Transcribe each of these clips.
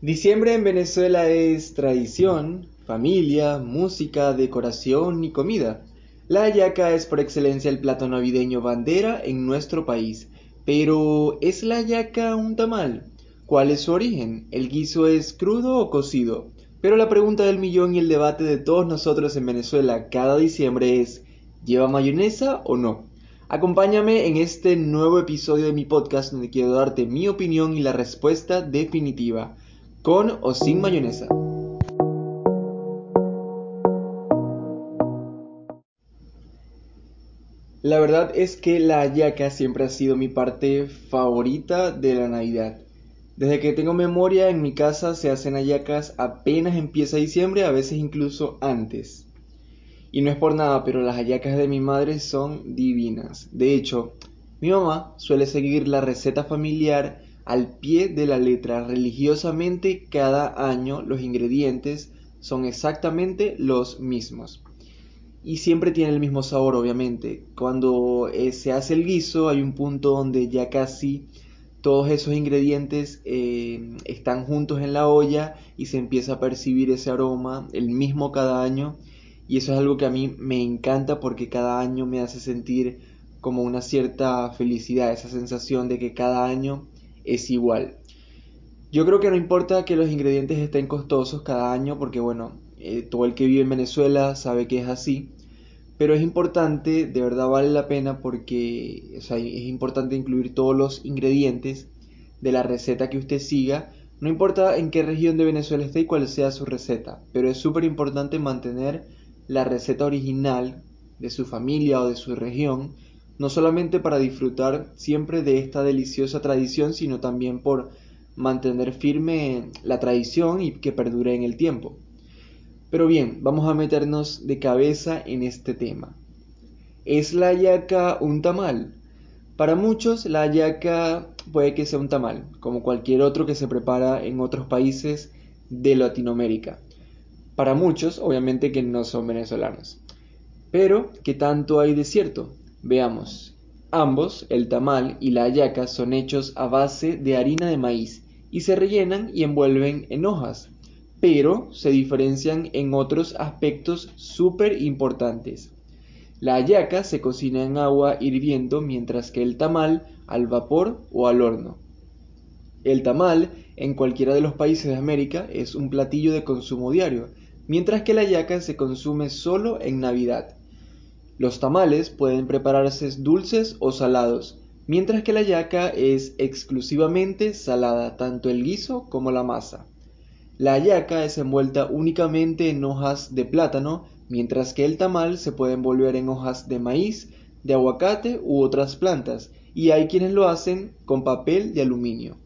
Diciembre en Venezuela es tradición, familia, música, decoración y comida. La hallaca es por excelencia el plato navideño bandera en nuestro país. Pero, ¿es la hallaca un tamal? ¿Cuál es su origen? ¿El guiso es crudo o cocido? Pero la pregunta del millón y el debate de todos nosotros en Venezuela cada diciembre es, ¿lleva mayonesa o no? Acompáñame en este nuevo episodio de mi podcast donde quiero darte mi opinión y la respuesta definitiva con o sin mayonesa. La verdad es que la hallaca siempre ha sido mi parte favorita de la Navidad. Desde que tengo memoria en mi casa se hacen hallacas apenas empieza diciembre, a veces incluso antes. Y no es por nada, pero las hallacas de mi madre son divinas. De hecho, mi mamá suele seguir la receta familiar al pie de la letra. Religiosamente cada año los ingredientes son exactamente los mismos. Y siempre tiene el mismo sabor, obviamente. Cuando eh, se hace el guiso hay un punto donde ya casi todos esos ingredientes eh, están juntos en la olla y se empieza a percibir ese aroma, el mismo cada año. Y eso es algo que a mí me encanta porque cada año me hace sentir como una cierta felicidad, esa sensación de que cada año es igual. Yo creo que no importa que los ingredientes estén costosos cada año, porque bueno, eh, todo el que vive en Venezuela sabe que es así, pero es importante, de verdad vale la pena porque es importante incluir todos los ingredientes de la receta que usted siga, no importa en qué región de Venezuela esté y cuál sea su receta, pero es súper importante mantener la receta original de su familia o de su región no solamente para disfrutar siempre de esta deliciosa tradición, sino también por mantener firme la tradición y que perdure en el tiempo. Pero bien, vamos a meternos de cabeza en este tema. ¿Es la hallaca un tamal? Para muchos la hallaca puede que sea un tamal, como cualquier otro que se prepara en otros países de Latinoamérica. Para muchos, obviamente que no son venezolanos. Pero, ¿qué tanto hay de cierto? Veamos. Ambos, el tamal y la hallaca, son hechos a base de harina de maíz y se rellenan y envuelven en hojas, pero se diferencian en otros aspectos súper importantes. La hallaca se cocina en agua hirviendo mientras que el tamal al vapor o al horno. El tamal en cualquiera de los países de América es un platillo de consumo diario, mientras que la hallaca se consume solo en Navidad. Los tamales pueden prepararse dulces o salados, mientras que la yaca es exclusivamente salada, tanto el guiso como la masa. La yaca es envuelta únicamente en hojas de plátano, mientras que el tamal se puede envolver en hojas de maíz, de aguacate u otras plantas, y hay quienes lo hacen con papel de aluminio.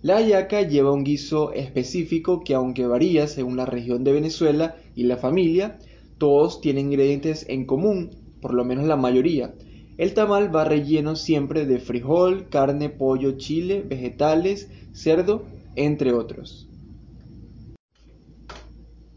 La yaca lleva un guiso específico que aunque varía según la región de Venezuela y la familia, todos tienen ingredientes en común, por lo menos la mayoría. El tamal va relleno siempre de frijol, carne, pollo, chile, vegetales, cerdo, entre otros.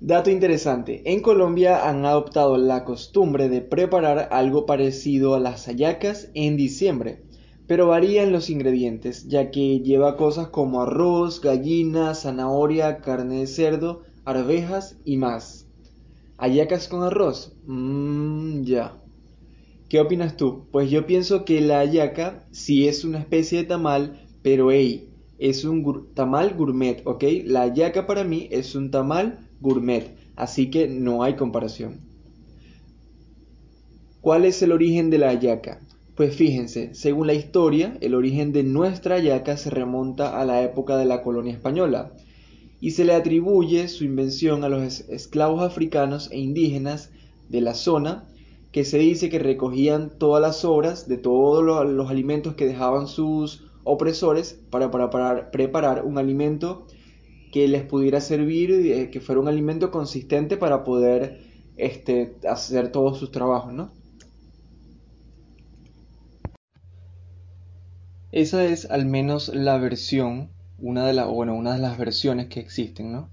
Dato interesante, en Colombia han adoptado la costumbre de preparar algo parecido a las hallacas en diciembre, pero varían los ingredientes, ya que lleva cosas como arroz, gallina, zanahoria, carne de cerdo, arvejas y más. ¿Hallacas con arroz? Mmm, ya. ¿Qué opinas tú? Pues yo pienso que la hallaca sí es una especie de tamal, pero hey, es un tamal gourmet, ¿ok? La hallaca para mí es un tamal gourmet, así que no hay comparación. ¿Cuál es el origen de la hallaca? Pues fíjense, según la historia, el origen de nuestra hallaca se remonta a la época de la colonia española y se le atribuye su invención a los esclavos africanos e indígenas de la zona que se dice que recogían todas las obras de todos los, alimentos que dejaban sus opresores para, preparar un alimento que les pudiera servir, eh, que fuera un alimento consistente para poder este, hacer todos sus trabajos, ¿no? Esa es al menos la versión, una de, la, bueno, una de las versiones que existen, ¿no?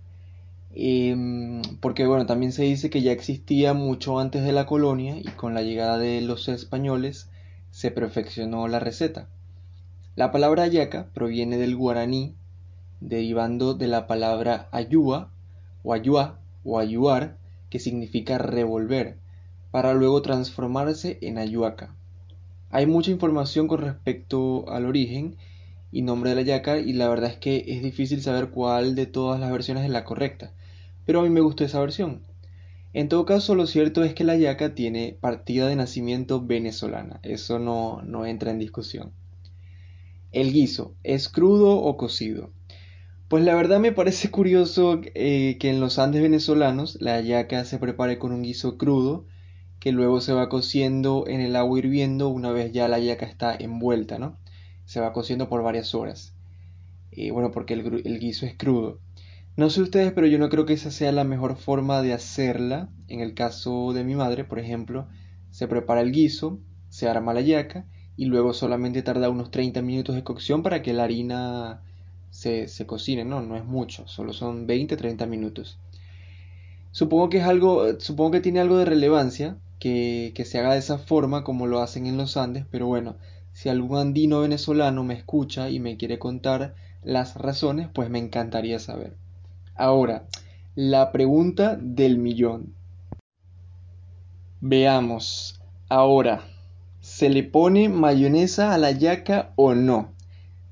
Em, porque bueno, también se dice que ya existía mucho antes de la colonia y con la llegada de los españoles se perfeccionó la receta. La palabra yaca proviene del guaraní derivando de la palabra ayúa o ayúa o ayuar, que significa revolver, para luego transformarse en ayuaca. Hay mucha información con respecto al origen y nombre de la yaca y la verdad es que es difícil saber cuál de todas las versiones es la correcta, pero a mí me gustó esa versión. En todo caso, lo cierto es que la yaca tiene partida de nacimiento venezolana, eso no, no entra en discusión. El guiso, ¿es crudo o cocido? Pues la verdad me parece curioso eh, que en los Andes venezolanos la yaca se prepare con un guiso crudo que luego se va cociendo en el agua hirviendo una vez ya la yaca está envuelta, ¿no? Se va cociendo por varias horas. Eh, bueno, porque el, el guiso es crudo. No sé ustedes, pero yo no creo que esa sea la mejor forma de hacerla. En el caso de mi madre, por ejemplo, se prepara el guiso, se arma la yaca y luego solamente tarda unos 30 minutos de cocción para que la harina se, se cocine, ¿no? No es mucho, solo son 20-30 minutos. Supongo que es algo, supongo que tiene algo de relevancia que, que se haga de esa forma como lo hacen en los Andes, pero bueno, si algún andino venezolano me escucha y me quiere contar las razones, pues me encantaría saber. Ahora, la pregunta del millón. Veamos. Ahora, ¿Se le pone mayonesa a la yaca o no?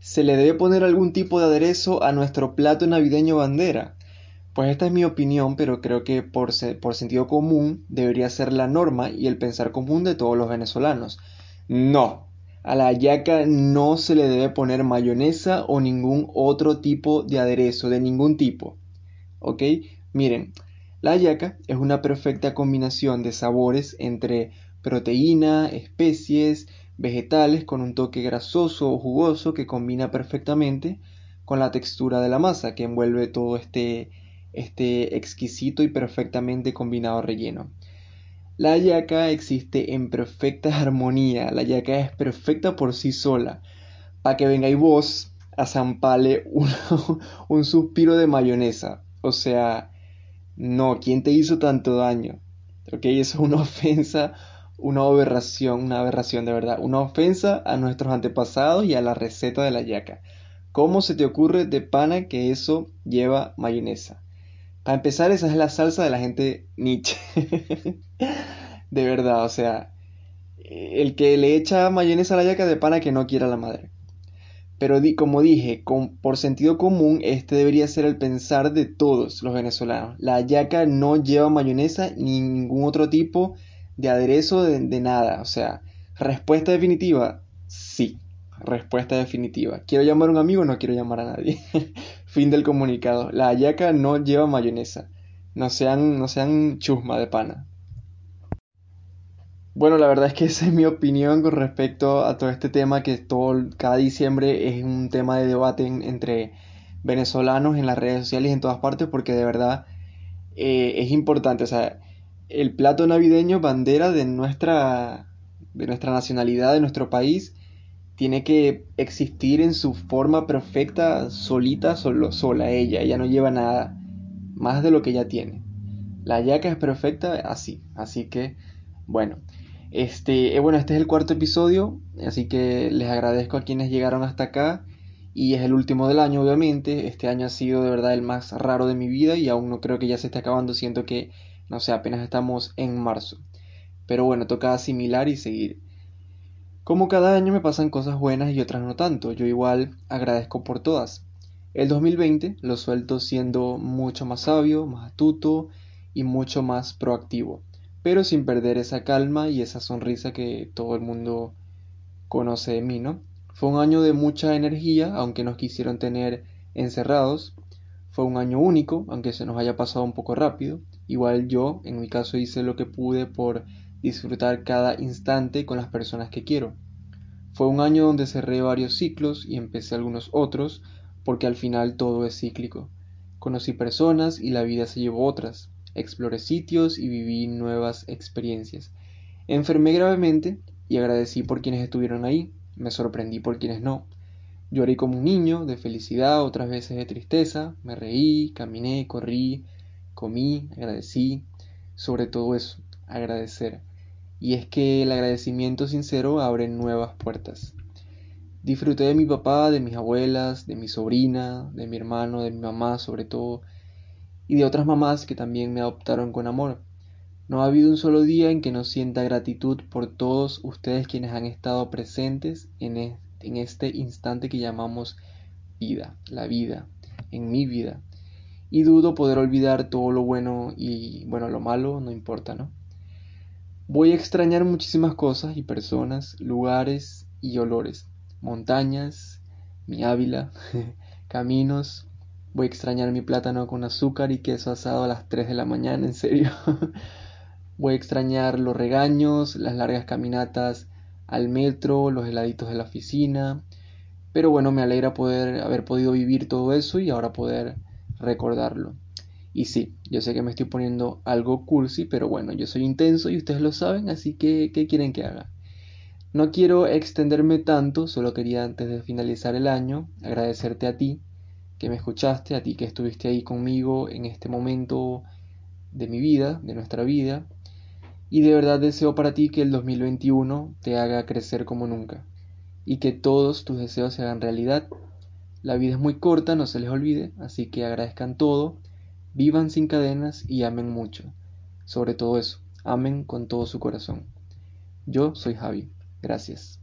¿Se le debe poner algún tipo de aderezo a nuestro plato navideño bandera? Pues esta es mi opinión, pero creo que por, sentido común debería ser la norma y el pensar común de todos los venezolanos. No, a la yaca no se le debe poner mayonesa o ningún otro tipo de aderezo, de ningún tipo. ¿Ok? Miren, la yaca es una perfecta combinación de sabores entre proteína, especies, vegetales con un toque grasoso o jugoso que combina perfectamente con la textura de la masa que envuelve todo este, este exquisito y perfectamente combinado relleno. La yaca existe en perfecta armonía, la yaca es perfecta por sí sola. Para que vengáis vos a zampale un suspiro de mayonesa. O sea, no, ¿quién te hizo tanto daño? Ok, eso es una ofensa una aberración, una aberración de verdad, una ofensa a nuestros antepasados y a la receta de la yaca. ¿Cómo se te ocurre de pana que eso lleva mayonesa? Para empezar, esa es la salsa de la gente Nietzsche. de verdad, o sea, el que le echa mayonesa a la yaca de pana que no quiera la madre. Pero como dije, por sentido común, este debería ser el pensar de todos los venezolanos. La yaca no lleva mayonesa ni ningún otro tipo de aderezo de, nada. O sea, respuesta definitiva, sí. Respuesta definitiva. ¿Quiero llamar a un amigo? No quiero llamar a nadie. fin del comunicado. La ayaca no lleva mayonesa. No sean, no sean chusma de pana. Bueno, la verdad es que esa es mi opinión con respecto a todo este tema que todo, cada diciembre es un tema de debate entre venezolanos en las redes sociales y en todas partes porque de verdad eh, es importante. O sea, el plato navideño, bandera de nuestra, de nuestra nacionalidad, de nuestro país, tiene que existir en su forma perfecta, solita, solo, sola ella. Ella no lleva nada más de lo que ella tiene. La yaca es perfecta así. Así que, bueno. Este, eh, bueno, este es el cuarto episodio. Así que les agradezco a quienes llegaron hasta acá. Y es el último del año, obviamente. Este año ha sido de verdad el más raro de mi vida. Y aún no creo que ya se esté acabando. Siento que no sé, apenas estamos en marzo. Pero bueno, toca asimilar y seguir. Como cada año me pasan cosas buenas y otras no tanto, yo igual agradezco por todas. El 2020 lo suelto siendo mucho más sabio, más astuto y mucho más proactivo, pero sin perder esa calma y esa sonrisa que todo el mundo conoce de mí, ¿no? Fue un año de mucha energía, aunque nos quisieron tener encerrados. Fue un año único, aunque se nos haya pasado un poco rápido. Igual yo, en mi caso, hice lo que pude por disfrutar cada instante con las personas que quiero. Fue un año donde cerré varios ciclos y empecé algunos otros, porque al final todo es cíclico. Conocí personas y la vida se llevó otras. Exploré sitios y viví nuevas experiencias. Enfermé gravemente y agradecí por quienes estuvieron ahí. Me sorprendí por quienes no. Lloré como un niño, de felicidad, otras veces de tristeza. Me reí, caminé, corrí, comí, agradecí, sobre todo eso, agradecer. Y es que el agradecimiento sincero abre nuevas puertas. Disfruté de mi papá, de mis abuelas, de mi sobrina, de mi hermano, de mi mamá sobre todo, y de otras mamás que también me adoptaron con amor. No ha habido un solo día en que no sienta gratitud por todos ustedes quienes han estado presentes en, este instante que llamamos vida, la vida, en mi vida. Y dudo poder olvidar todo lo bueno y bueno, lo malo no importa, ¿no? Voy a extrañar muchísimas cosas y personas, lugares y olores montañas, mi Ávila, caminos. Voy a extrañar mi plátano con azúcar y queso asado a las 3 de la mañana, en serio. Voy a extrañar los regaños, las largas caminatas al metro, los heladitos de la oficina. Pero bueno, me alegra poder haber podido vivir todo eso y ahora poder recordarlo. Y sí, yo sé que me estoy poniendo algo cursi, pero bueno, yo soy intenso y ustedes lo saben, así que ¿qué quieren que haga? No quiero extenderme tanto, solo quería antes de finalizar el año agradecerte a ti que me escuchaste, a ti que estuviste ahí conmigo en este momento de mi vida, de nuestra vida, y de verdad deseo para ti que el 2021 te haga crecer como nunca y que todos tus deseos se hagan realidad. La vida es muy corta, no se les olvide, así que agradezcan todo, vivan sin cadenas y amen mucho. Sobre todo eso, amen con todo su corazón. Yo soy Javi. Gracias.